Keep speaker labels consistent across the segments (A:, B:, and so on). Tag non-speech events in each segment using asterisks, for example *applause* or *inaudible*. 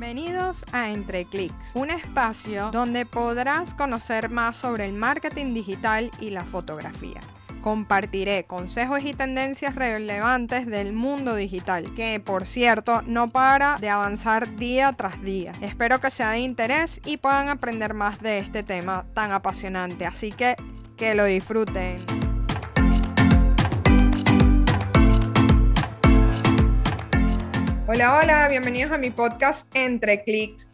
A: Bienvenidos a Entre Clics, un espacio donde podrás conocer más sobre el marketing digital y la fotografía. Compartiré consejos y tendencias relevantes del mundo digital, que por cierto no para de avanzar día tras día. Espero que sea de interés y puedan aprender más de este tema tan apasionante, así que que lo disfruten. Hola, hola, bienvenidos a mi podcast Entre Clics.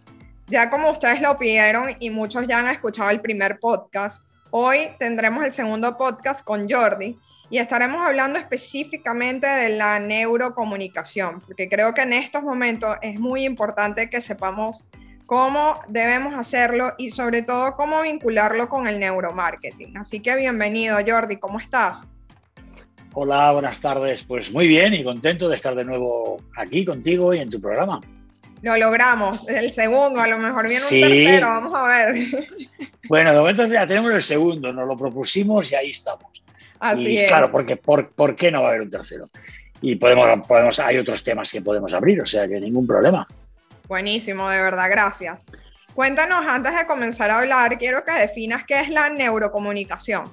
A: Ya como ustedes lo pidieron y muchos ya han escuchado el primer podcast, hoy tendremos el segundo podcast con Jordi y estaremos hablando específicamente de la neurocomunicación, porque creo que en estos momentos es muy importante que sepamos cómo debemos hacerlo y sobre todo cómo vincularlo con el neuromarketing. Así que bienvenido Jordi, ¿cómo estás?
B: Hola, buenas tardes. Pues muy bien y contento de estar de nuevo aquí contigo y en tu programa.
A: Lo logramos, el segundo, a lo mejor viene un tercero, vamos a ver. *laughs*
B: Bueno, de momento ya tenemos el segundo, nos lo propusimos y ahí estamos.
A: Así
B: y
A: es.
B: claro, porque por, ¿por qué no va a haber un tercero? Y podemos, podemos, hay otros temas que podemos abrir, o sea que ningún problema.
A: Buenísimo, de verdad, gracias. Cuéntanos, antes de comenzar a hablar, quiero que definas qué es la neurocomunicación.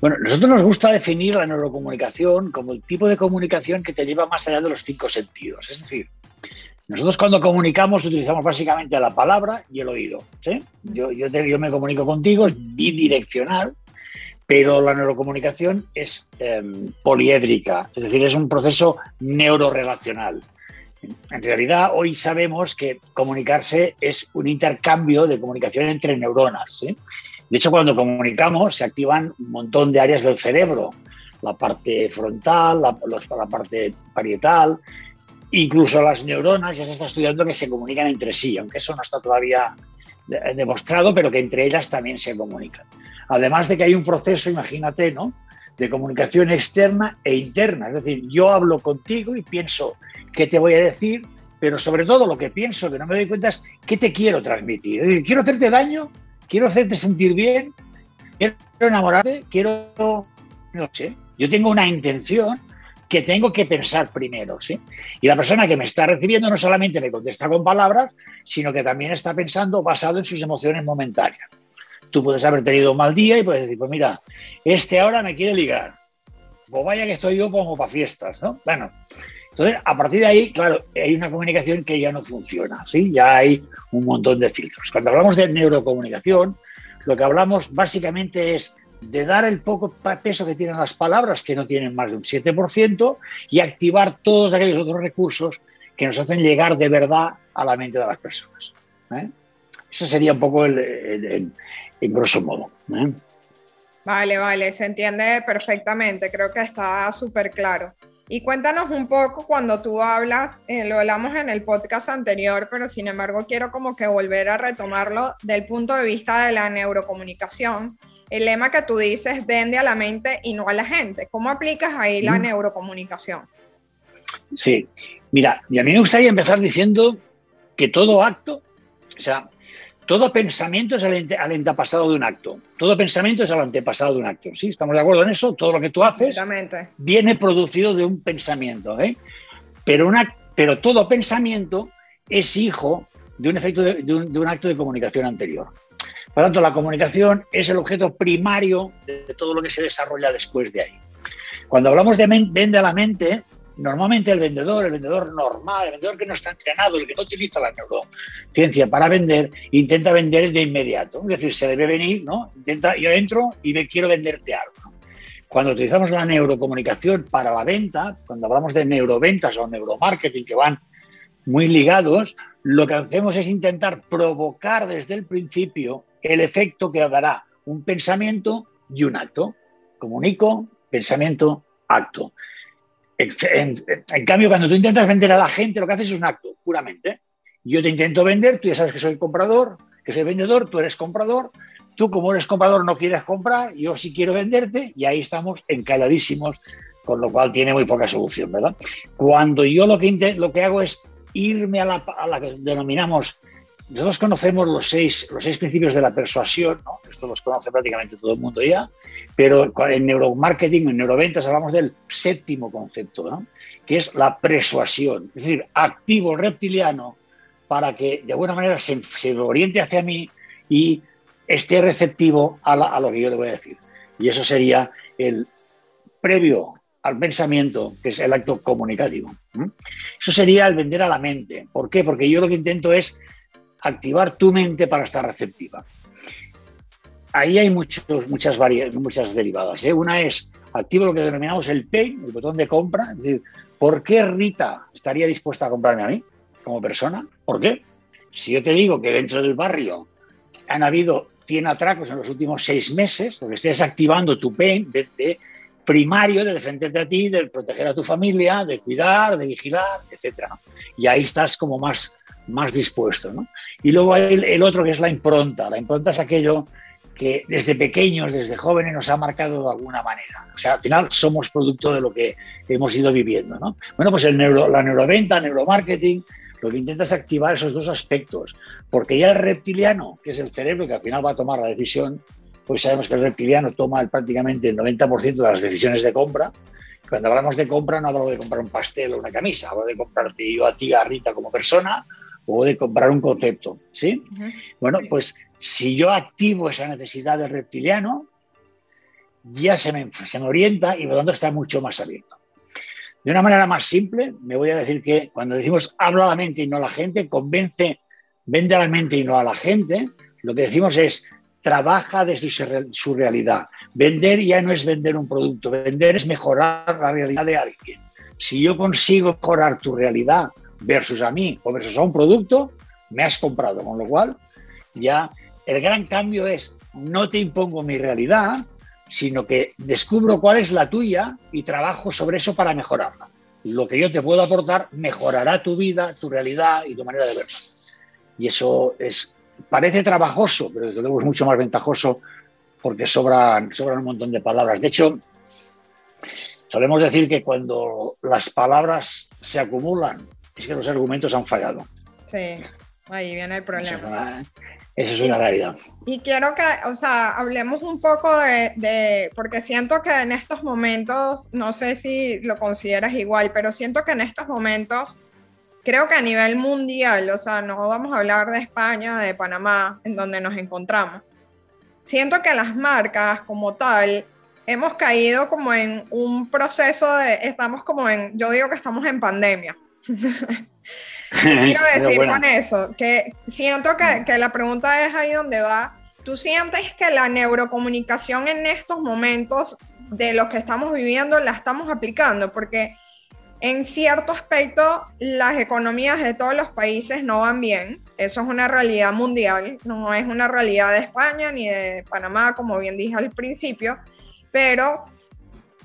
B: Bueno, nosotros nos gusta definir la neurocomunicación como el tipo de comunicación que te lleva más allá de los cinco sentidos. Es decir, nosotros cuando comunicamos utilizamos básicamente la palabra y el oído. Yo, me comunico contigo, es bidireccional, pero la neurocomunicación es eh, poliédrica, es decir, es un proceso neurorelacional. En realidad, hoy sabemos que comunicarse es un intercambio de comunicación entre neuronas. De hecho, cuando comunicamos se activan un montón de áreas del cerebro, la parte frontal, la, la, parte parietal, incluso las neuronas, ya se está estudiando que se comunican entre sí, aunque eso no está todavía demostrado, pero que entre ellas también se comunican. Además de que hay un proceso, imagínate, ¿no? de comunicación externa e interna. Es decir, yo hablo contigo y pienso qué te voy a decir, pero sobre todo lo que pienso, que no me doy cuenta, es qué te quiero transmitir. Es decir, quiero hacerte daño quiero hacerte sentir bien, quiero enamorarte, quiero, no sé, yo tengo una intención que tengo que pensar primero, ¿sí? Y la persona que me está recibiendo no solamente me contesta con palabras, sino que también está pensando basado en sus emociones momentáneas. Tú puedes haber tenido un mal día y puedes decir, pues mira, este ahora me quiere ligar. Pues vaya que estoy yo como para fiestas, ¿no? Bueno, entonces, a partir de ahí, claro, hay una comunicación que ya no funciona, ¿sí? Ya hay un montón de filtros. Cuando hablamos de neurocomunicación, lo que hablamos básicamente es de dar el poco peso que tienen las palabras, que no tienen más de un 7%, y activar todos aquellos otros recursos que nos hacen llegar de verdad a la mente de las personas. ¿eh? Eso sería un poco el, grosso modo. ¿eh?
A: Vale, vale, se entiende perfectamente, creo que está súper claro. Y cuéntanos un poco cuando tú hablas, eh, lo hablamos en el podcast anterior, pero sin embargo quiero como que volver a retomarlo del punto de vista de la neurocomunicación. El lema que tú dices, vende a la mente y no a la gente. ¿Cómo aplicas ahí la neurocomunicación?
B: Sí, mira, y a mí me gustaría empezar diciendo que todo acto, o sea, todo pensamiento es al antepasado de un acto. Todo pensamiento es el antepasado de un acto. ¿Sí? ¿Estamos de acuerdo en eso? Todo lo que tú haces viene producido de un pensamiento. ¿eh? Pero, una, pero todo pensamiento es hijo de un, efecto de, de, un, de un acto de comunicación anterior. Por lo tanto, la comunicación es el objeto primario de todo lo que se desarrolla después de ahí. Cuando hablamos de vende a la mente, normalmente el vendedor, el vendedor normal, el vendedor que no está entrenado, el que no utiliza la neurociencia para vender, intenta vender de inmediato. Es decir, se debe venir, ¿no? Intenta, yo entro y me quiero venderte algo. Cuando utilizamos la neurocomunicación para la venta, cuando hablamos de neuroventas o neuromarketing que van muy ligados, lo que hacemos es intentar provocar desde el principio el efecto que dará un pensamiento y un acto. Comunico, pensamiento, acto. En, cambio, cuando tú intentas vender a la gente, lo que haces es un acto, puramente. Yo te intento vender, tú ya sabes que soy comprador, que soy vendedor, tú eres comprador, tú como eres comprador no quieres comprar, yo sí quiero venderte y ahí estamos encalladísimos, con lo cual tiene muy poca solución, ¿verdad? Cuando yo lo que, lo que hago es irme a la, a la que denominamos nosotros conocemos los seis, los seis principios de la persuasión, ¿no? esto los conoce prácticamente todo el mundo ya, pero en neuromarketing, en neuroventas, hablamos del séptimo concepto, que es la persuasión, es decir, activo reptiliano para que de alguna manera se, oriente hacia mí y esté receptivo a, a lo que yo le voy a decir. Y eso sería el previo al pensamiento, que es el acto comunicativo. Eso sería el vender a la mente. ¿Por qué? Porque yo lo que intento es activar tu mente para estar receptiva. Ahí hay muchos, muchas, muchas derivadas. ¿eh? Una es activo lo que denominamos el pay, el botón de compra. Es decir, ¿por qué Rita estaría dispuesta a comprarme a mí como persona? ¿Por qué? Si yo te digo que dentro del barrio han habido 100 atracos en los últimos seis meses, porque estés activando tu pain de, primario de defenderte a ti, de proteger a tu familia, de cuidar, de vigilar, etc. Y ahí estás como más, más dispuesto. ¿no? Y luego hay el, otro que es la impronta. La impronta es aquello que desde pequeños, desde jóvenes, nos ha marcado de alguna manera. O sea, al final somos producto de lo que hemos ido viviendo. ¿no? Bueno, pues el neuro, la neuroventa, neuromarketing, lo que intenta es activar esos dos aspectos, porque ya el reptiliano, que es el cerebro que al final va a tomar la decisión, pues sabemos que el reptiliano toma prácticamente el 90% de las decisiones de compra. Cuando hablamos de compra no hablo de comprar un pastel o una camisa, hablo de comprarte yo a ti, a Rita como persona, o de comprar un concepto, ¿sí? Bueno, pues si yo activo esa necesidad del reptiliano, ya se me, se me orienta y por lo tanto está mucho más abierto. De una manera más simple, me voy a decir que cuando decimos habla a la mente y no a la gente, convence, vende a la mente y no a la gente, lo que decimos es trabaja desde su realidad. Vender ya no es vender un producto, vender es mejorar la realidad de alguien. Si yo consigo mejorar tu realidad versus a mí o versus a un producto, me has comprado. Con lo cual, ya el gran cambio es no te impongo mi realidad, sino que descubro cuál es la tuya y trabajo sobre eso para mejorarla. Lo que yo te puedo aportar mejorará tu vida, tu realidad y tu manera de verla. Y eso es parece trabajoso, pero desde luego es mucho más ventajoso porque sobran, sobran un montón de palabras. De hecho, solemos decir que cuando las palabras se acumulan, es que los argumentos han fallado.
A: Sí, ahí viene el problema.
B: Eso es una, realidad.
A: Y quiero que, o sea, hablemos un poco de, de, porque siento que en estos momentos, no sé si lo consideras igual, pero siento que en estos momentos creo que a nivel mundial, o sea, no vamos a hablar de España, de Panamá, en donde nos encontramos. Siento que las marcas como tal hemos caído como en un proceso de, estamos como en, yo digo que estamos en pandemia. Quiero *laughs* decir con eso, que siento que, que la pregunta es ahí donde va. ¿Tú sientes que la neurocomunicación en estos momentos de los que estamos viviendo la estamos aplicando? Porque en cierto aspecto, las economías de todos los países no van bien. Eso es una realidad mundial, no es una realidad de España ni de Panamá, como bien dije al principio, pero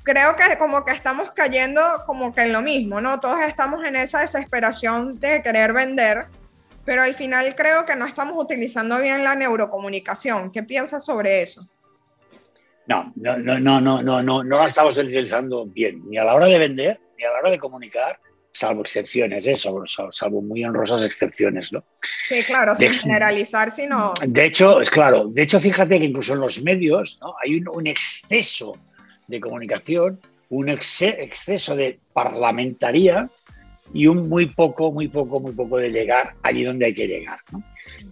A: creo que como que estamos cayendo como que en lo mismo, ¿no? Todos estamos en esa desesperación de querer vender, pero al final creo que no estamos utilizando bien la neurocomunicación. ¿Qué piensas sobre eso?
B: No, no, no, no, no, no, no, no la estamos utilizando bien, ni a la hora de vender, a la hora de comunicar, salvo excepciones, ¿eh? salvo, muy honrosas excepciones, ¿no?
A: Sí, claro, sin generalizar, sino...
B: De hecho, es claro, de hecho, fíjate que incluso en los medios ¿no? hay un, exceso de comunicación, un exceso de parlamentaría y un muy poco, muy poco, muy poco de llegar allí donde hay que llegar, ¿no?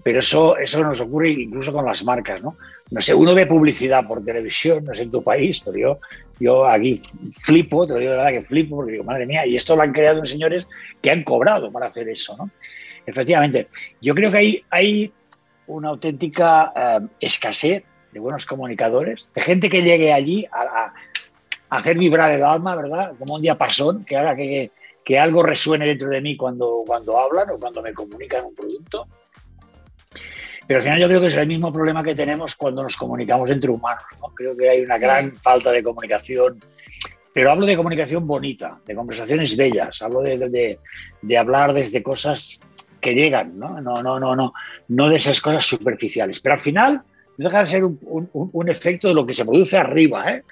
B: Pero eso, eso nos ocurre incluso con las marcas, ¿no? No sé, uno ve publicidad por televisión, no sé en tu país, pero yo, yo aquí flipo, te lo digo de verdad que flipo, porque digo, madre mía, y esto lo han creado unos señores que han cobrado para hacer eso, ¿no? Efectivamente, yo creo que hay, hay una auténtica eh, escasez de buenos comunicadores, de gente que llegue allí a, hacer vibrar el alma, ¿verdad? Como un diapasón que haga que, que algo resuene dentro de mí cuando, cuando hablan o cuando me comunican un producto. Pero al final yo creo que es el mismo problema que tenemos cuando nos comunicamos entre humanos. Creo que hay una gran falta de comunicación. Pero hablo de comunicación bonita, de conversaciones bellas, hablo de, de, hablar desde cosas que llegan, ¿no? No, no, no, no, no de esas cosas superficiales. Pero al final no deja de ser un, efecto de lo que se produce arriba. ¿eh?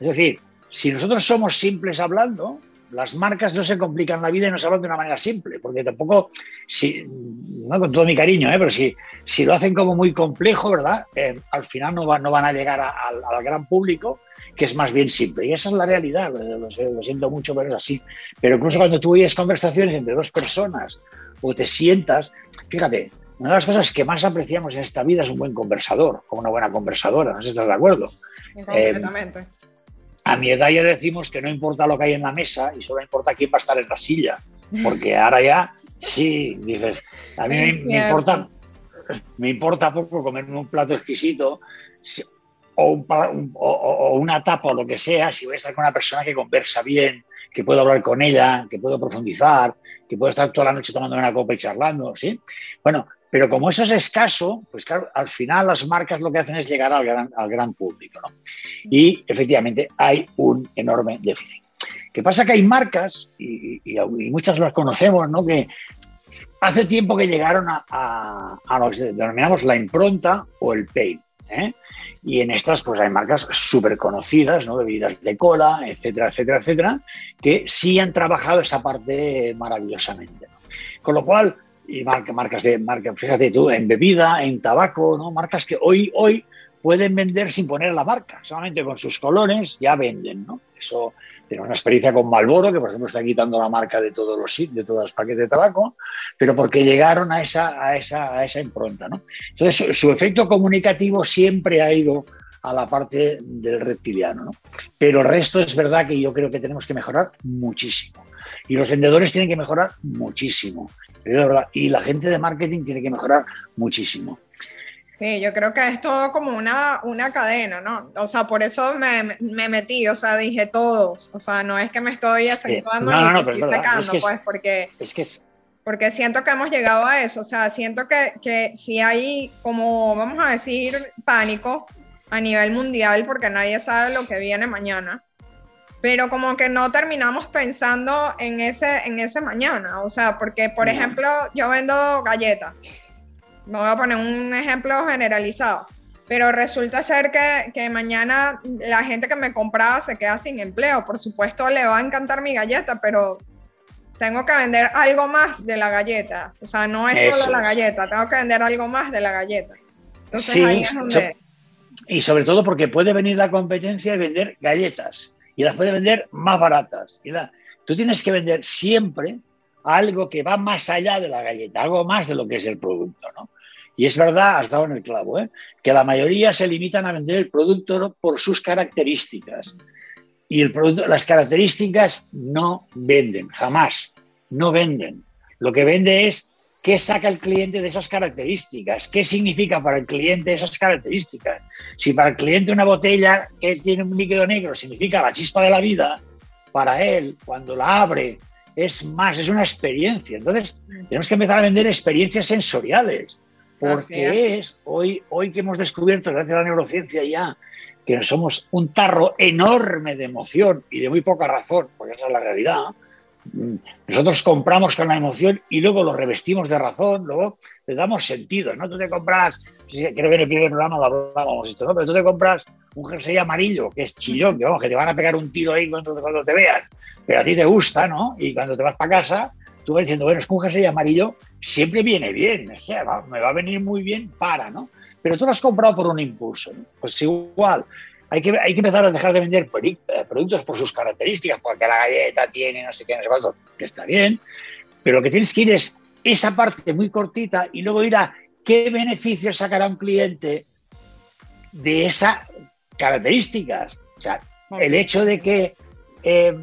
B: Es decir, si nosotros somos simples hablando, las marcas no se complican la vida y nos hablan de una manera simple, porque tampoco, si, con todo mi cariño, ¿eh? pero si, si lo hacen como muy complejo, ¿verdad? Eh, al final no, no van a llegar al gran público, que es más bien simple. Y esa es la realidad, lo, siento mucho, pero es así. Pero incluso cuando tú oyes conversaciones entre dos personas o te sientas, fíjate, una de las cosas que más apreciamos en esta vida es un buen conversador, o una buena conversadora, no sé si estás de acuerdo.
A: Completamente.
B: a mi edad ya decimos que no importa lo que hay en la mesa y solo importa quién va a estar en la silla, porque *laughs* ahora ya Sí, dices, a mí me, importa, me importa poco comerme un plato exquisito o, o, una tapa o lo que sea, si voy a estar con una persona que conversa bien, que puedo hablar con ella, que puedo profundizar, que puedo estar toda la noche tomando una copa y charlando, ¿sí? Bueno, pero como eso es escaso, pues claro, al final las marcas lo que hacen es llegar al gran, al gran público, ¿no? Y efectivamente hay un enorme déficit. ¿Qué pasa? Que hay marcas, y, muchas las conocemos, ¿no? que hace tiempo que llegaron a, lo que denominamos la impronta o el pay. ¿eh? Y en estas, pues hay marcas súper conocidas, ¿no? Bebidas de cola, etcétera, etcétera, etcétera, que sí han trabajado esa parte maravillosamente. Con lo cual, y marcas de, marca, fíjate tú, en bebida, en tabaco, ¿no? Marcas que hoy, hoy pueden vender sin poner la marca, solamente con sus colores ya venden, ¿no? Eso tenemos una experiencia con Malboro, que por ejemplo está quitando la marca de todos los de todos los paquetes de tabaco, pero porque llegaron a esa, a esa, a esa impronta. ¿no? Entonces, su, efecto comunicativo siempre ha ido a la parte del reptiliano. ¿no? Pero el resto es verdad que yo creo que tenemos que mejorar muchísimo. Y los vendedores tienen que mejorar muchísimo. Y la gente de marketing tiene que mejorar muchísimo.
A: Sí, yo creo que es todo como una, una cadena, ¿no? O sea, por eso me, me metí, o sea, dije todos, o sea, no es que me estoy acentuando
B: no,
A: no,
B: no, estoy sacando,
A: pues, porque,
B: es que es...
A: porque siento que hemos llegado a eso, o sea, siento que, que si hay como, vamos a decir, pánico a nivel mundial, porque nadie sabe lo que viene mañana, pero como que no terminamos pensando en ese, en ese mañana, o sea, porque, por ejemplo, yo vendo galletas, me voy a poner un ejemplo generalizado, pero resulta ser que, que, mañana la gente que me compraba se queda sin empleo. Por supuesto, le va a encantar mi galleta, pero tengo que vender algo más de la galleta. O sea, no es solo la galleta, tengo que vender algo más de la galleta. Entonces,
B: sí, y sobre todo porque puede venir la competencia y vender galletas y las puede vender más baratas. Y la, tú tienes que vender siempre algo que va más allá de la galleta, algo más de lo que es el producto, ¿no? Y es verdad, has dado en el clavo, ¿eh? que la mayoría se limitan a vender el producto por sus características. Y el producto, las características no venden, jamás, no venden. Lo que vende es qué saca el cliente de esas características, qué significa para el cliente esas características. Si para el cliente una botella que tiene un líquido negro significa la chispa de la vida, para él, cuando la abre, es más, es una experiencia. Entonces, tenemos que empezar a vender experiencias sensoriales porque es hoy, hoy que hemos descubierto, gracias a la neurociencia ya, que somos un tarro enorme de emoción y de muy poca razón, porque esa es la realidad. Nosotros compramos con la emoción y luego lo revestimos de razón, luego le damos sentido, ¿no? Tú te compras, creo que en el primer programa hablábamos esto, ¿no? Pero tú te compras un jersey amarillo, que es chillón, que vamos, que te van a pegar un tiro ahí cuando, te vean, pero a ti te gusta, ¿no? Y cuando te vas para casa, tú vas diciendo, bueno, es que un jersey amarillo siempre viene bien, me va a venir muy bien para, ¿no? Pero tú lo has comprado por un impulso. Pues igual, hay que, hay que empezar a dejar de vender eh, productos por sus características, porque la galleta tiene no sé qué, no sé cuánto, que está bien, pero lo que tienes que ir es esa parte muy cortita y luego ir a qué beneficios sacará un cliente de esas características. O sea, el hecho de que eh,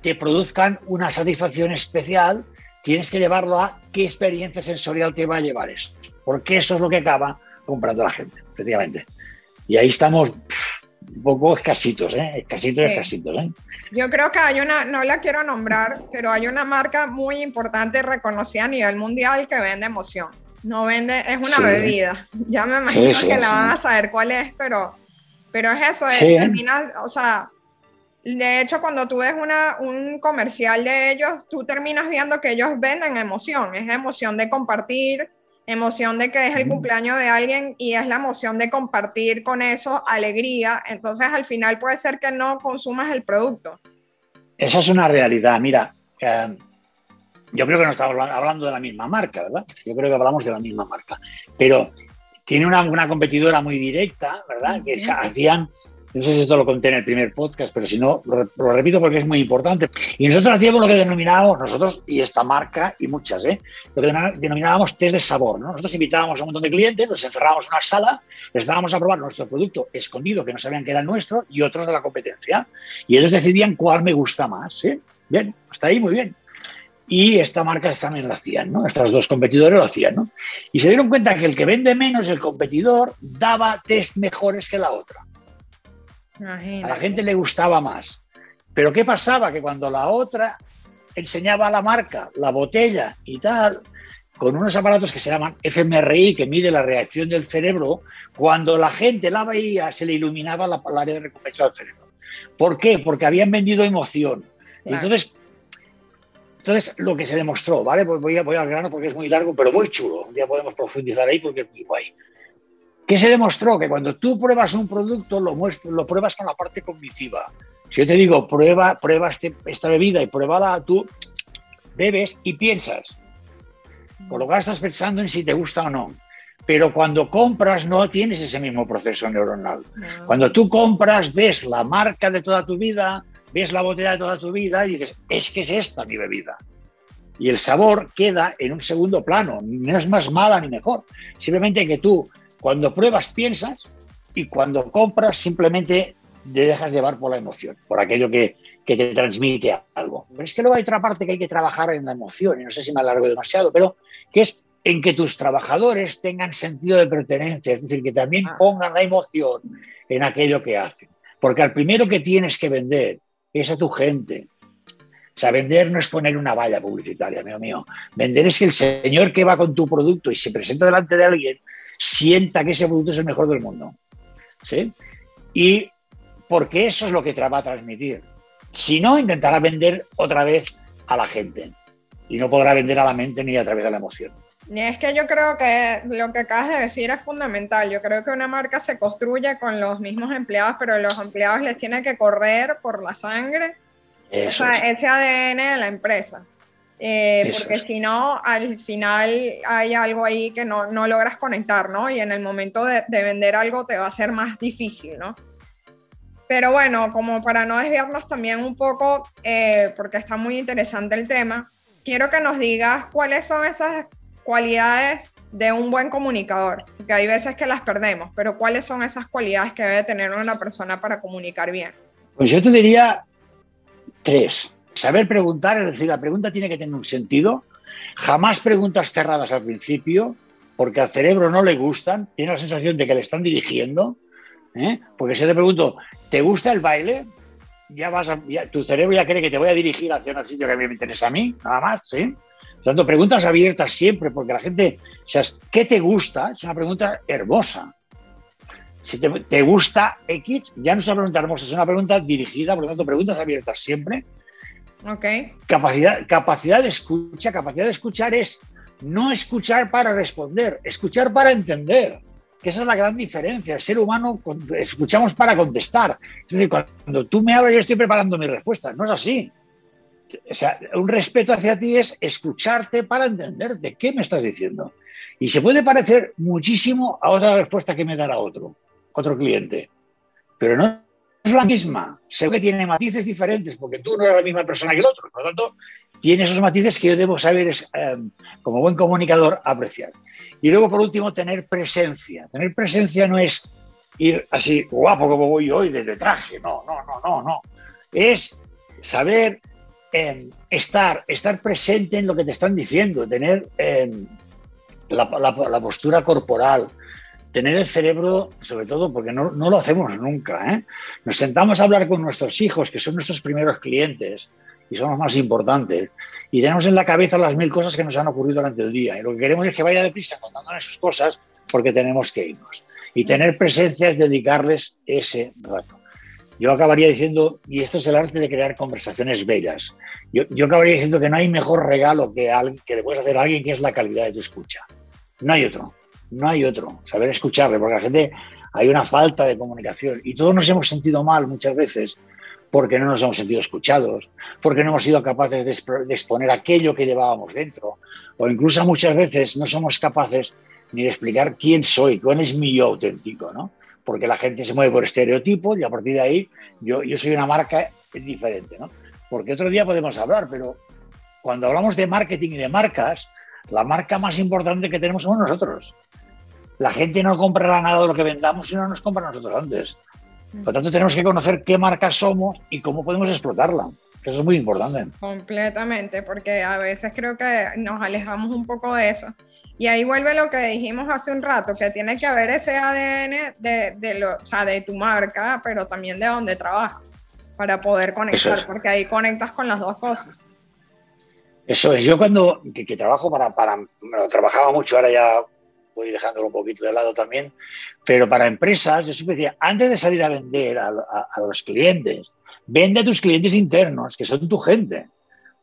B: te produzcan una satisfacción especial, tienes que llevarlo a qué experiencia sensorial te va a llevar eso. Porque eso es lo que acaba comprando la gente, efectivamente. Y ahí estamos un poco escasitos, ¿eh? Escasitos, escasitos, ¿eh?
A: Yo creo que hay una, no la quiero nombrar, pero hay una marca muy importante reconocida a nivel mundial que vende emoción. No vende, es una bebida. Ya me imagino que la van a saber cuál es, pero, pero es eso, es, termina, o sea, de hecho, cuando tú ves una, un comercial de ellos, tú terminas viendo que ellos venden emoción. Es emoción de compartir, emoción de que es el cumpleaños de alguien y es la emoción de compartir con eso alegría. Entonces, al final puede ser que no consumas el producto.
B: Esa es una realidad. Mira, eh, yo creo que no estamos hablando de la misma marca, ¿verdad? Yo creo que hablamos de la misma marca. Pero tiene una, una competidora muy directa, ¿verdad? Que se hacían no sé si esto lo conté en el primer podcast, pero si no, lo, repito porque es muy importante. Y nosotros hacíamos lo que denominábamos, nosotros y esta marca y muchas, ¿eh? lo que denominábamos test de sabor. ¿no? Nosotros invitábamos a un montón de clientes, nos encerrábamos en una sala, les dábamos a probar nuestro producto escondido, que no sabían que era nuestro, y otros de la competencia. Y ellos decidían cuál me gusta más. ¿eh? Bien, hasta ahí muy bien. Y esta marca también lo hacían, ¿no? Estos dos competidores lo hacían, ¿no? Y se dieron cuenta que el que vende menos, el competidor, daba test mejores que la otra. A la gente le gustaba más. Pero ¿qué pasaba? Que cuando la otra enseñaba la marca, la botella y tal, con unos aparatos que se llaman fMRI, que mide la reacción del cerebro, cuando la gente la veía, se le iluminaba la, área de recompensa del cerebro. ¿Por qué? Porque habían vendido emoción. Entonces, entonces, lo que se demostró, ¿vale? Pues voy, a, voy al grano porque es muy largo, pero muy chulo. Ya podemos profundizar ahí porque es muy guay. ¿Qué se demostró? Que cuando tú pruebas un producto, lo, lo pruebas con la parte cognitiva. Si yo te digo, prueba, prueba este, esta bebida y pruébala, tú bebes y piensas. Por lo que estás pensando en si te gusta o no. Pero cuando compras no tienes ese mismo proceso neuronal. Cuando tú compras, ves la marca de toda tu vida, ves la botella de toda tu vida y dices, es que es esta mi bebida. Y el sabor queda en un segundo plano. No es más mala ni mejor. Simplemente que tú cuando pruebas piensas y cuando compras simplemente te dejas llevar por la emoción, por aquello que, te transmite algo. Pero es que luego hay otra parte que hay que trabajar en la emoción, y no sé si me alargo demasiado, pero que es en que tus trabajadores tengan sentido de pertenencia, es decir, que también ah. pongan la emoción en aquello que hacen. Porque al primero que tienes que vender es a tu gente. O sea, vender no es poner una valla publicitaria, amigo mío. Vender es que el señor que va con tu producto y se presenta delante de alguien sienta que ese producto es el mejor del mundo. ¿Sí? Y porque eso es lo que te va a transmitir. Si no, intentará vender otra vez a la gente y no podrá vender a la mente ni a través de la emoción.
A: Y es que yo creo que lo que acabas de decir es fundamental. Yo creo que una marca se construye con los mismos empleados, pero los empleados les tiene que correr por la sangre o sea, ese ADN de la empresa. Eh, porque si no, al final hay algo ahí que no, no, logras conectar, ¿no? Y en el momento de, vender algo te va a ser más difícil, ¿no? Pero bueno, como para no desviarnos también un poco, eh, porque está muy interesante el tema, quiero que nos digas cuáles son esas cualidades de un buen comunicador, que hay veces que las perdemos, pero cuáles son esas cualidades que debe tener una persona para comunicar bien.
B: Pues yo te diría tres. Saber preguntar, es decir, la pregunta tiene que tener un sentido. Jamás preguntas cerradas al principio, porque al cerebro no le gustan, tiene la sensación de que le están dirigiendo. ¿eh? Porque si te pregunto, ¿te gusta el baile? Ya vas tu cerebro ya cree que te voy a dirigir hacia un sitio que a me interesa a mí, nada más, ¿sí? Por tanto, preguntas abiertas siempre, porque la gente, o sea, ¿qué te gusta? Es una pregunta hermosa. Si te, te, gusta X, ya no es una pregunta hermosa, es una pregunta dirigida, por lo tanto, preguntas abiertas siempre.
A: Okay.
B: Capacidad, capacidad de escucha, capacidad de escuchar es no escuchar para responder, escuchar para entender. Que esa es la gran diferencia. El ser humano escuchamos para contestar. Es decir, cuando tú me hablas, yo estoy preparando mi respuesta. No es así. O sea, un respeto hacia ti es escucharte para entenderte. ¿Qué me estás diciendo? Y se puede parecer muchísimo a otra respuesta que me dará otro, otro cliente. Pero no es la misma, sé que tiene matices diferentes, porque tú no eres la misma persona que el otro, por lo tanto, tiene esos matices que yo debo saber, em, como buen comunicador, apreciar. Y luego, por último, tener presencia. Tener presencia no es ir así guapo como voy hoy, desde traje, no, no, no, no, no. Es saber em, estar, estar presente en lo que te están diciendo, tener em, la postura corporal, tener el cerebro, sobre todo porque no, lo hacemos nunca. ¿eh? Nos sentamos a hablar con nuestros hijos, que son nuestros primeros clientes y son los más importantes, y tenemos en la cabeza las mil cosas que nos han ocurrido durante el día. Y lo que queremos es que vaya deprisa contándonos sus cosas porque tenemos que irnos. Y tener presencia es dedicarles ese rato. Yo acabaría diciendo, y esto es el arte de crear conversaciones bellas, yo, yo acabaría diciendo que no hay mejor regalo que, que le puedes hacer a alguien que es la calidad de tu escucha. No hay otro no hay otro, saber escucharle, porque la gente hay una falta de comunicación y todos nos hemos sentido mal muchas veces porque no nos hemos sentido escuchados, porque no hemos sido capaces de exponer aquello que llevábamos dentro, o incluso muchas veces no somos capaces ni de explicar quién soy, cuál es mi yo auténtico, ¿no? Porque la gente se mueve por estereotipos y a partir de ahí yo, yo soy una marca diferente, ¿no? Porque otro día podemos hablar, pero cuando hablamos de marketing y de marcas, la marca más importante que tenemos somos nosotros. La gente no comprará nada de lo que vendamos si no nos compra nosotros antes. Por lo tanto, tenemos que conocer qué marca somos y cómo podemos explotarla. Que eso es muy importante.
A: Completamente, porque a veces creo que nos alejamos un poco de eso. Y ahí vuelve lo que dijimos hace un rato, que tiene que haber ese ADN de, de, lo, o sea, de tu marca, pero también de donde trabajas, para poder conectar, porque ahí conectas con las dos cosas.
B: Eso es, yo cuando que, trabajo para, para, trabajaba mucho, ahora ya voy dejándolo un poquito de lado también, pero para empresas, yo siempre decía, antes de salir a vender a, los clientes, vende a tus clientes internos, que son tu gente,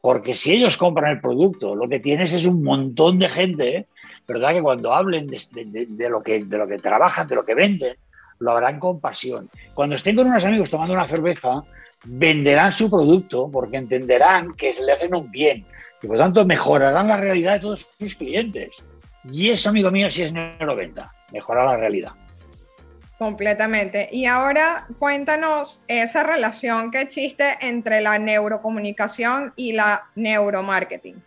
B: porque si ellos compran el producto, lo que tienes es un montón de gente, ¿verdad? Que cuando hablen de, lo, que, de lo que trabajan, de lo que venden, lo harán con pasión. Cuando estén con unos amigos tomando una cerveza, venderán su producto porque entenderán que le hacen un bien y por tanto mejorarán la realidad de todos sus clientes. Y eso, amigo mío, sí es neuroventa, mejorar la realidad.
A: Completamente. Y ahora cuéntanos esa relación que existe entre la neurocomunicación y la neuromarketing.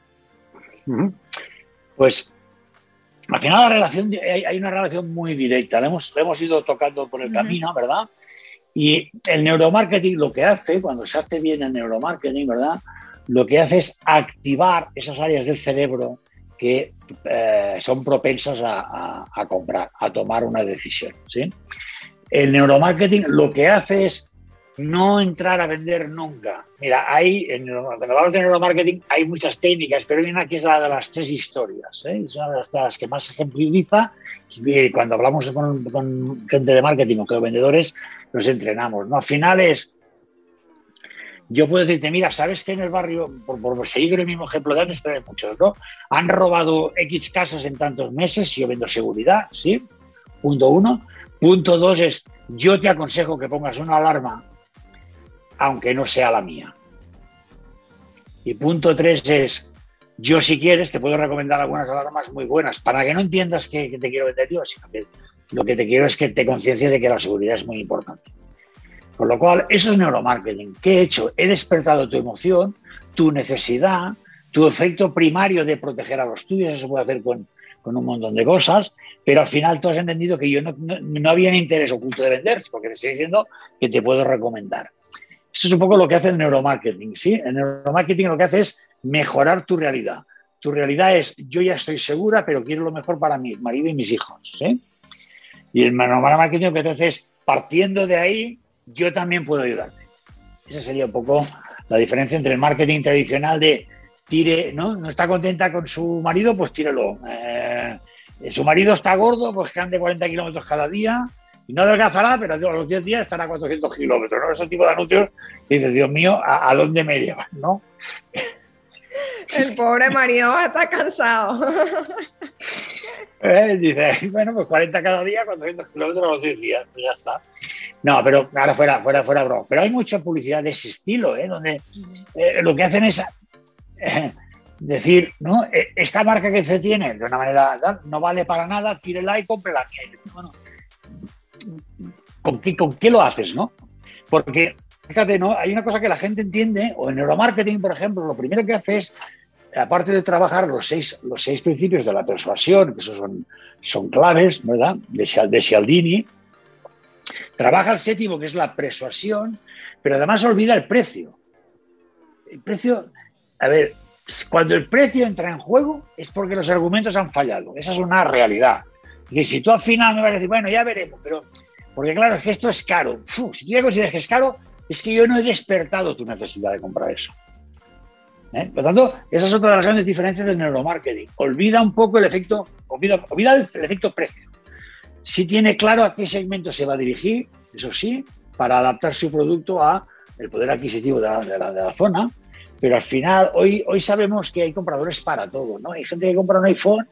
B: Pues al final la relación, hay, una relación muy directa, la hemos, hemos ido tocando por el camino, ¿verdad? Y el neuromarketing lo que hace, cuando se hace bien el neuromarketing, ¿verdad? Lo que hace es activar esas áreas del cerebro que eh, son propensas a, comprar, a tomar una decisión. ¿sí? El neuromarketing lo que hace es no entrar a vender nunca. Mira, hay, cuando hablamos de neuromarketing hay muchas técnicas, pero hay una que es la de las tres historias. ¿eh? Es una de las, que más ejemplifica y cuando hablamos con, con, gente de marketing o con vendedores, nos entrenamos. ¿no? Al final es yo puedo decirte, mira, ¿sabes que en el barrio, por, seguir el mismo ejemplo de antes, pero hay muchos, ¿no? Han robado X casas en tantos meses, yo vendo seguridad, ¿sí? Punto uno. Punto dos es, yo te aconsejo que pongas una alarma, aunque no sea la mía. Y punto tres es, yo si quieres te puedo recomendar algunas alarmas muy buenas, para que no entiendas que, te quiero vender yo, sino que lo que te quiero es que te conciencies de que la seguridad es muy importante. Con lo cual, eso es neuromarketing. ¿Qué he hecho? He despertado tu emoción, tu necesidad, tu efecto primario de proteger a los tuyos, eso se puede hacer con, un montón de cosas, pero al final tú has entendido que yo no, no, había interés oculto de vender, porque te estoy diciendo que te puedo recomendar. Eso es un poco lo que hace el neuromarketing, ¿sí? El neuromarketing lo que hace es mejorar tu realidad. Tu realidad es, yo ya estoy segura, pero quiero lo mejor para mi marido y mis hijos, ¿sí? Y el neuromarketing lo que te hace es, partiendo de ahí, yo también puedo ayudarte. Esa sería un poco la diferencia entre el marketing tradicional de tire, ¿no? No está contenta con su marido, pues tírelo. Eh, su marido está gordo, pues que ande 40 kilómetros cada día y no adelgazará, pero a los 10 días estará a 400 kilómetros, ¿no? Ese tipo de anuncios y dices, Dios mío, ¿a, dónde me llevan, no?
A: El pobre marido va a estar cansado. *laughs*
B: Eh, dice, *laughs* bueno, pues 40 cada día, 400 kilómetros a los 10 días, pues ya está. No, pero ahora fuera, fuera, fuera, bro. Pero hay mucha publicidad de ese estilo, ¿eh? donde eh, lo que hacen es eh, decir, ¿no? Eh, esta marca que se tiene de una manera no vale para nada, tírela y cómprela. Bueno, ¿con qué, ¿con qué lo haces, no? Porque, fíjate, ¿no? Hay una cosa que la gente entiende, o en neuromarketing, por ejemplo, lo primero que hace es, aparte de trabajar los seis, los seis principios de la persuasión, que esos son, son claves, ¿verdad? De, Cialdini, Trabaja el séptimo, que es la persuasión, pero además olvida el precio. El precio, a ver, cuando el precio entra en juego es porque los argumentos han fallado. Esa es una realidad. Y si tú al final me vas a decir, bueno, ya veremos, pero. Porque claro, es que esto es caro. si tú ya consideras que es caro, es que yo no he despertado tu necesidad de comprar eso. ¿Eh? Por lo tanto, esa es otra de las grandes diferencias del neuromarketing. Olvida un poco el efecto, olvida, olvida el efecto precio si tiene claro a qué segmento se va a dirigir, eso sí, para adaptar su producto a el poder adquisitivo de la, zona, pero al final hoy, hoy sabemos que hay compradores para todo, ¿no? Hay gente que compra un iPhone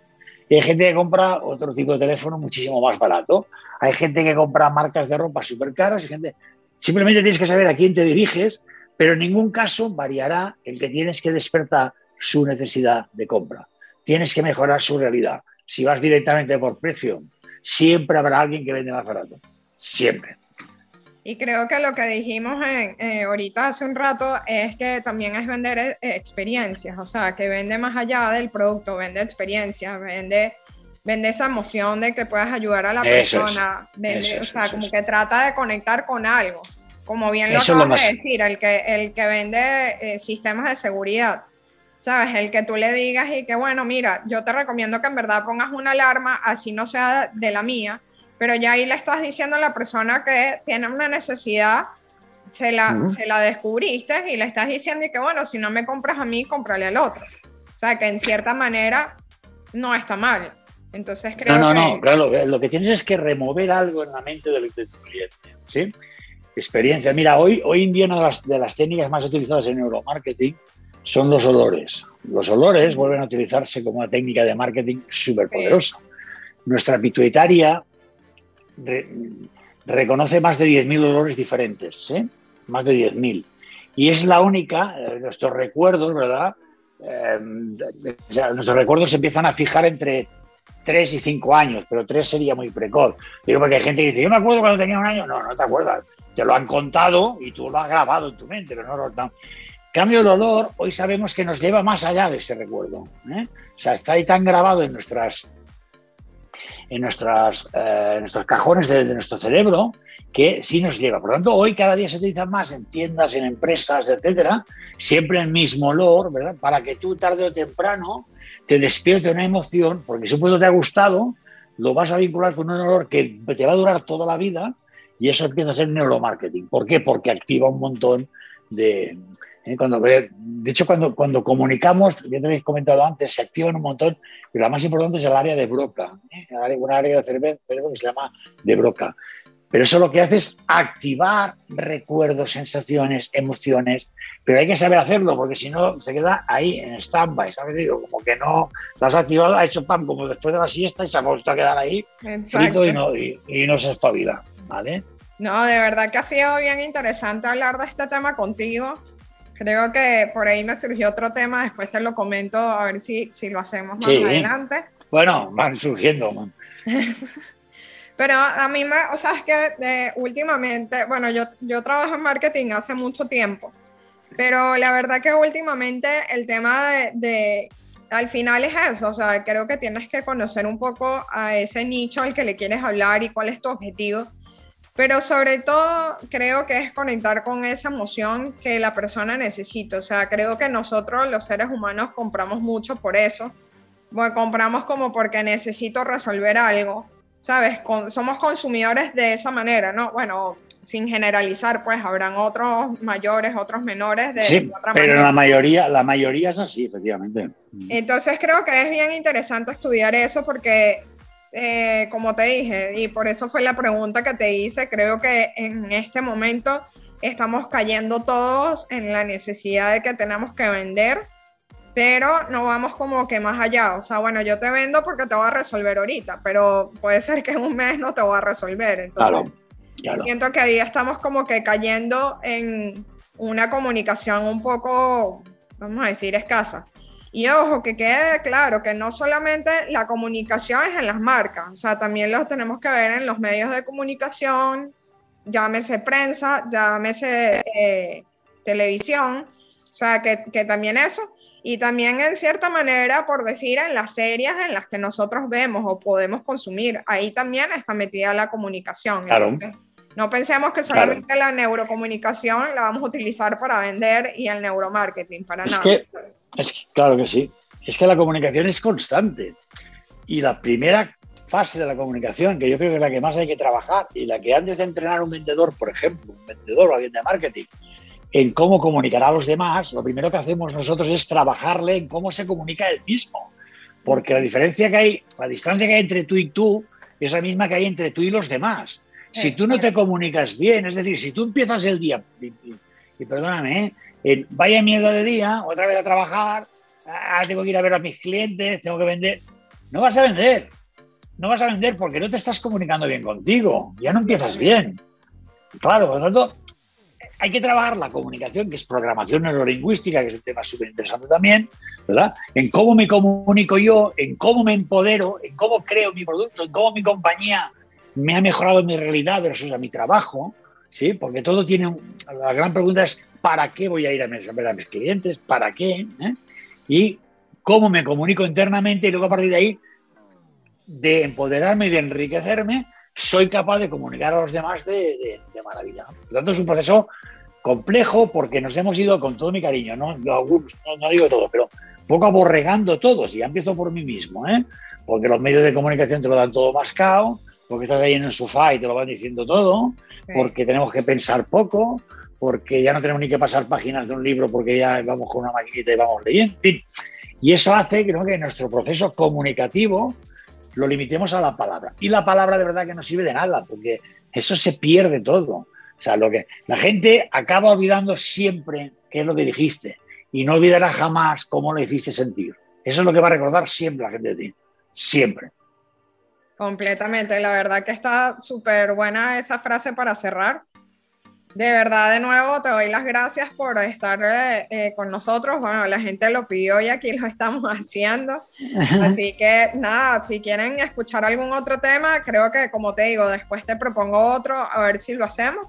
B: y hay gente que compra otro tipo de teléfono muchísimo más barato. Hay gente que compra marcas de ropa súper caras y gente... Simplemente tienes que saber a quién te diriges, pero en ningún caso variará el que tienes que despertar su necesidad de compra. Tienes que mejorar su realidad. Si vas directamente por precio, siempre habrá alguien que vende más barato. Siempre.
A: Y creo que lo que dijimos eh, ahorita hace un rato es que también es vender eh, experiencias, o sea, que vende más allá del producto, vende experiencias, vende, vende esa emoción de que puedas ayudar a la persona, vende, o sea, como que trata de conectar con algo, como bien lo acabas de decir, el que, el que vende eh, sistemas de seguridad. ¿Sabes? El que tú le digas y que, bueno, mira, yo te recomiendo que en verdad pongas una alarma, así no sea de la mía, pero ya ahí le estás diciendo a la persona que tiene una necesidad, se la, se la descubriste y le estás diciendo y que bueno, si no me compras a mí, cómprale al otro. O sea, que en cierta manera no está mal. Entonces creo
B: no,
A: no,
B: No, claro, lo que tienes es que remover algo en la mente de tu cliente, ¿sí? Experiencia. Mira, hoy, hoy en día una de las, de las técnicas más utilizadas en neuromarketing son los olores. Los olores vuelven a utilizarse como una técnica de marketing súper poderosa. Nuestra pituitaria reconoce más de 10.000 olores diferentes, ¿eh? más de 10.000. Y es la única, eh, nuestros recuerdos, ¿verdad? Eh, nuestros recuerdos se empiezan a fijar entre 3 y 5 años, pero 3 sería muy precoz. Digo, porque hay gente que dice, yo me acuerdo cuando tenía un año. No, no te acuerdas. Te lo han contado y tú lo has grabado en tu mente, pero no lo Cambio el olor, hoy sabemos que nos lleva más allá de ese recuerdo. ¿eh? O sea, está ahí tan grabado en nuestras en, nuestras, eh, nuestros cajones de, nuestro cerebro que sí nos lleva. Por lo tanto, hoy cada día se utiliza más en tiendas, en empresas, etcétera, siempre el mismo olor, ¿verdad? Para que tú tarde o temprano te despierte una emoción, porque si un producto te ha gustado, lo vas a vincular con un olor que te va a durar toda la vida y eso empieza a ser neuromarketing. ¿Por qué? Porque activa un montón de, ¿eh? Cuando, de hecho, cuando, cuando comunicamos, ya te habéis comentado antes, se activan un montón, pero la más importante es el área de Broca, ¿eh? una área de cerebro, que se llama de Broca. Pero eso lo que hace es activar recuerdos, sensaciones, emociones, pero hay que saber hacerlo porque si no se queda ahí en stand-by, ¿sabes? Digo, como que no lo has activado, ha hecho pam como después de la siesta y se ha vuelto a quedar ahí frito y no, y, y no se espabila, ¿vale?
A: No, de verdad que ha sido bien interesante hablar de este tema contigo. Creo que por ahí me surgió otro tema, después te lo comento a ver si, si lo hacemos más adelante.
B: Bueno, van surgiendo. Man. *laughs*
A: Pero a mí me, o sea, es que últimamente, bueno, yo, yo trabajo en marketing hace mucho tiempo, pero la verdad que últimamente el tema de, al final es eso, o sea, creo que tienes que conocer un poco a ese nicho al que le quieres hablar y cuál es tu objetivo pero sobre todo creo que es conectar con esa emoción que la persona necesita. O sea, creo que nosotros los seres humanos compramos mucho por eso. Bueno, compramos como porque necesito resolver algo, ¿sabes? somos consumidores de esa manera, ¿no? Bueno, sin generalizar, pues habrán otros mayores, otros menores de,
B: sí, pero la mayoría, la mayoría es así, efectivamente.
A: Entonces creo que es bien interesante estudiar eso porque eh, como te dije, y por eso fue la pregunta que te hice, creo que en este momento estamos cayendo todos en la necesidad de que tenemos que vender, pero no vamos como que más allá. O sea, bueno, yo te vendo porque te voy a resolver ahorita, pero puede ser que en un mes no te voy a resolver. Entonces, siento que ahí estamos como que cayendo en una comunicación un poco, vamos a decir, escasa. Y ojo, que quede claro que no solamente la comunicación es en las marcas, o sea, también lo tenemos que ver en los medios de comunicación, llámese prensa, llámese eh, televisión, o sea, que, que, también eso, y también en cierta manera, por decir, en las series en las que nosotros vemos o podemos consumir, ahí también está metida la comunicación.
B: Claro.
A: no pensemos que solamente la neurocomunicación la vamos a utilizar para vender y el neuromarketing, para nada.
B: Es claro que sí. Es que la comunicación es constante. Y la primera fase de la comunicación, que yo creo que es la que más hay que trabajar y la que antes de entrenar un vendedor, por ejemplo, un vendedor o alguien de marketing, en cómo comunicará a los demás, lo primero que hacemos nosotros es trabajarle en cómo se comunica él mismo. Porque la diferencia que hay, la distancia que hay entre tú y tú, es la misma que hay entre tú y los demás. Si tú no te comunicas bien, es decir, si tú empiezas el día, y, perdóname, ¿eh? vaya mierda de día, otra vez a trabajar, ah, tengo que ir a ver a mis clientes, tengo que vender. No vas a vender, no vas a vender porque no te estás comunicando bien contigo, ya no empiezas bien. Claro, por lo tanto, hay que trabajar la comunicación, que es programación neurolingüística, que es un tema súper interesante también, ¿verdad? En cómo me comunico yo, en cómo me empodero, en cómo creo mi producto, en cómo mi compañía me ha mejorado mi realidad versus a mi trabajo, ¿sí? Porque todo tiene... la gran pregunta es, ¿para qué voy a ir a, ver a mis clientes? ¿Para qué? ¿Eh? Y cómo me comunico internamente y luego a partir de ahí, de empoderarme y de enriquecerme, soy capaz de comunicar a los demás de, maravilla. Por lo tanto, es un proceso complejo porque nos hemos ido con todo mi cariño, no, no, digo todo, pero poco aborregando todos. Y ya empiezo por mí mismo, ¿eh? porque los medios de comunicación te lo dan todo mascado, porque estás ahí en el sofá y te lo van diciendo todo, porque tenemos que pensar poco, porque ya no tenemos ni que pasar páginas de un libro porque ya vamos con una maquinita y vamos leyendo. Y eso hace que nuestro proceso comunicativo lo limitemos a la palabra. Y la palabra de verdad que no sirve de nada, porque eso se pierde todo. O sea, lo que la gente acaba olvidando siempre qué es lo que dijiste y no olvidará jamás cómo lo hiciste sentir. Eso es lo que va a recordar siempre la gente de ti. Siempre.
A: Completamente. La verdad que está súper buena esa frase para cerrar. De verdad, de nuevo, te doy las gracias por estar eh, eh, con nosotros. Bueno, la gente lo pidió y aquí lo *laughs* estamos haciendo. Así que nada, si quieren escuchar algún otro tema, creo que como te digo, después te propongo otro, a ver si lo hacemos.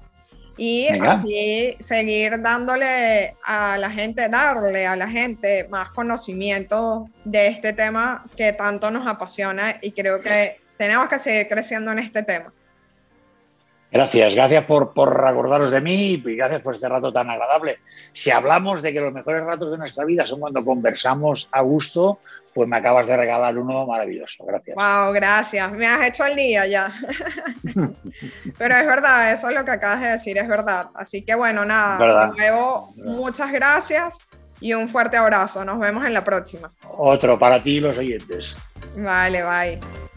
A: Y así seguir dándole a la gente, darle a la gente más conocimiento de este tema que tanto nos apasiona y creo que tenemos que seguir creciendo en este tema.
B: Gracias, gracias por, por acordaros de mí y gracias por este rato tan agradable. Si hablamos de que los mejores ratos de nuestra vida son cuando conversamos a gusto, pues me acabas de regalar uno maravilloso. Gracias.
A: Wow, gracias. Me has hecho el día ya. *laughs* Pero es verdad, eso es lo que acabas de decir, es verdad. Así que bueno, nada, de nuevo, muchas gracias y un fuerte abrazo. Nos vemos en la próxima.
B: Otro para ti y los oyentes.
A: Vale, bye.